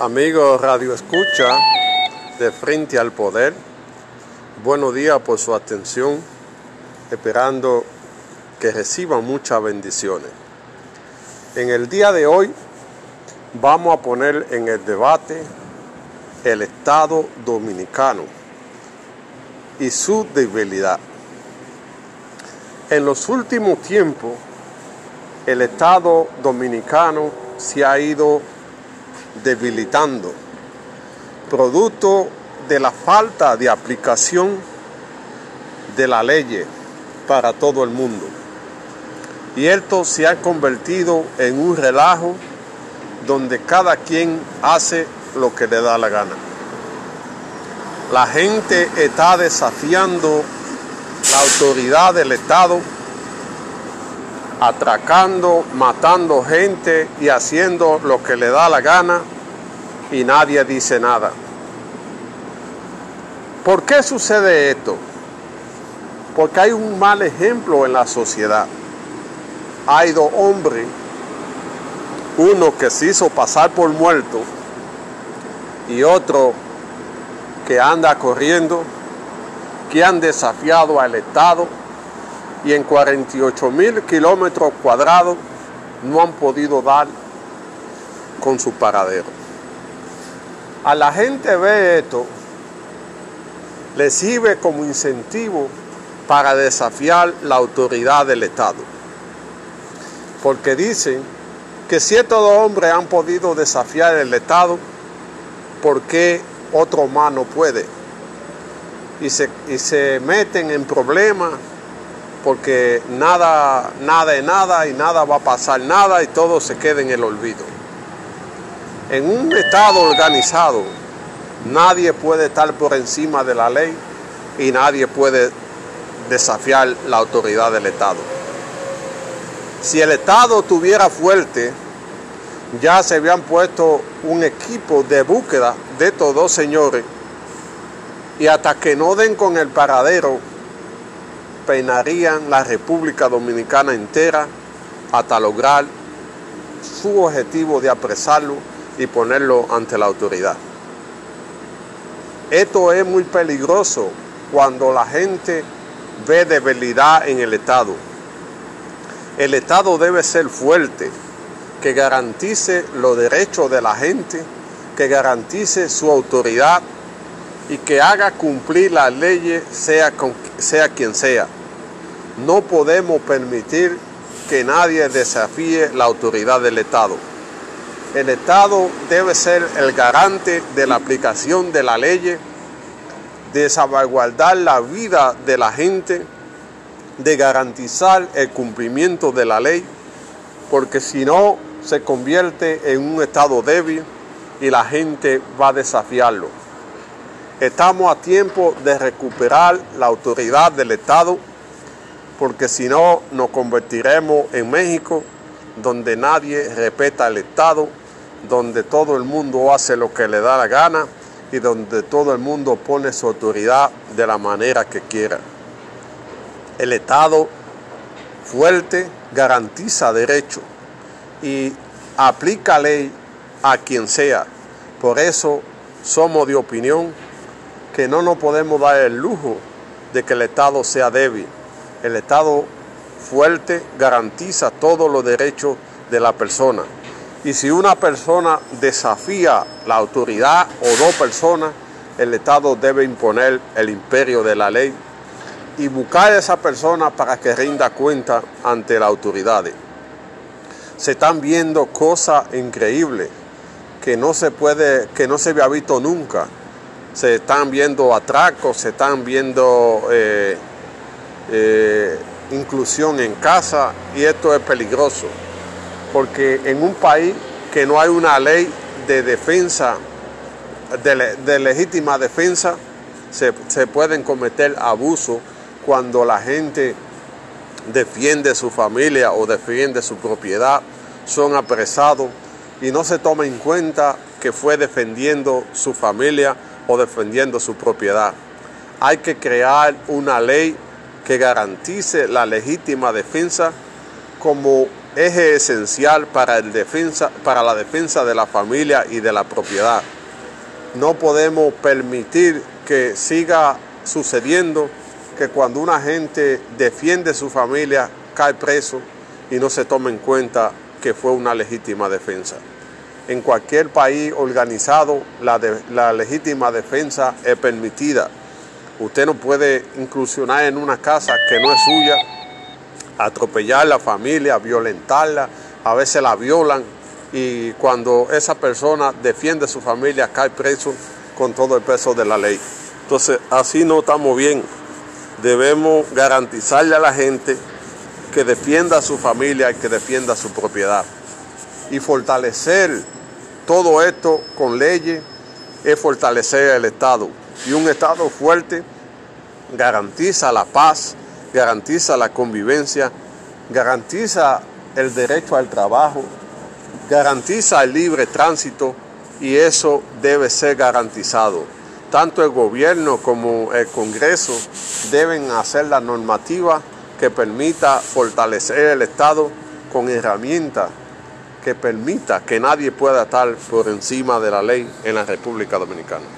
Amigos Radio Escucha de Frente al Poder, buenos días por su atención, esperando que reciban muchas bendiciones. En el día de hoy vamos a poner en el debate el Estado dominicano y su debilidad. En los últimos tiempos, el Estado dominicano se ha ido debilitando, producto de la falta de aplicación de la ley para todo el mundo. Y esto se ha convertido en un relajo donde cada quien hace lo que le da la gana. La gente está desafiando la autoridad del Estado, atracando, matando gente y haciendo lo que le da la gana y nadie dice nada. ¿Por qué sucede esto? Porque hay un mal ejemplo en la sociedad. Hay dos hombres, uno que se hizo pasar por muerto y otro que anda corriendo, que han desafiado al Estado y en 48 mil kilómetros cuadrados no han podido dar con su paradero. A la gente ve esto, le sirve como incentivo para desafiar la autoridad del Estado. Porque dicen que si estos dos hombres han podido desafiar el Estado, ¿por qué otro más no puede? Y se, y se meten en problemas porque nada, nada es nada y nada va a pasar nada y todo se queda en el olvido. En un Estado organizado, nadie puede estar por encima de la ley y nadie puede desafiar la autoridad del Estado. Si el Estado tuviera fuerte, ya se habían puesto un equipo de búsqueda de estos dos señores y hasta que no den con el paradero, peinarían la República Dominicana entera hasta lograr su objetivo de apresarlo y ponerlo ante la autoridad. Esto es muy peligroso cuando la gente ve debilidad en el Estado. El Estado debe ser fuerte, que garantice los derechos de la gente, que garantice su autoridad y que haga cumplir las leyes sea quien sea. No podemos permitir que nadie desafíe la autoridad del Estado. El Estado debe ser el garante de la aplicación de la ley, de salvaguardar la vida de la gente, de garantizar el cumplimiento de la ley, porque si no se convierte en un Estado débil y la gente va a desafiarlo. Estamos a tiempo de recuperar la autoridad del Estado, porque si no nos convertiremos en México, donde nadie respeta al Estado, donde todo el mundo hace lo que le da la gana y donde todo el mundo pone su autoridad de la manera que quiera. El Estado fuerte garantiza derechos y aplica ley a quien sea. Por eso somos de opinión que no nos podemos dar el lujo de que el Estado sea débil. El Estado fuerte garantiza todos los derechos de la persona. Y si una persona desafía la autoridad o dos personas, el Estado debe imponer el imperio de la ley y buscar a esa persona para que rinda cuenta ante las autoridades. Se están viendo cosas increíbles que no se puede, que no se había visto nunca. Se están viendo atracos, se están viendo eh, eh, inclusión en casa y esto es peligroso porque en un país que no hay una ley de defensa, de, legítima defensa, se, se, pueden cometer abusos cuando la gente defiende su familia o defiende su propiedad, son apresados y no se toma en cuenta que fue defendiendo su familia o defendiendo su propiedad. Hay que crear una ley que garantice la legítima defensa como eje esencial para, el defensa, para la defensa de la familia y de la propiedad. No podemos permitir que siga sucediendo que cuando una gente defiende su familia cae preso y no se toma en cuenta que fue una legítima defensa. En cualquier país organizado la, de, la legítima defensa es permitida. Usted no puede incursionar en una casa que no es suya, atropellar a la familia, violentarla, a veces la violan y cuando esa persona defiende su familia cae preso con todo el peso de la ley. Entonces así no estamos bien. Debemos garantizarle a la gente que defienda a su familia y que defienda su propiedad. Y fortalecer todo esto con leyes es fortalecer el Estado. Y un Estado fuerte garantiza la paz, garantiza la convivencia, garantiza el derecho al trabajo, garantiza el libre tránsito y eso debe ser garantizado. Tanto el gobierno como el Congreso deben hacer la normativa que permita fortalecer el Estado con herramientas que permita que nadie pueda estar por encima de la ley en la República Dominicana.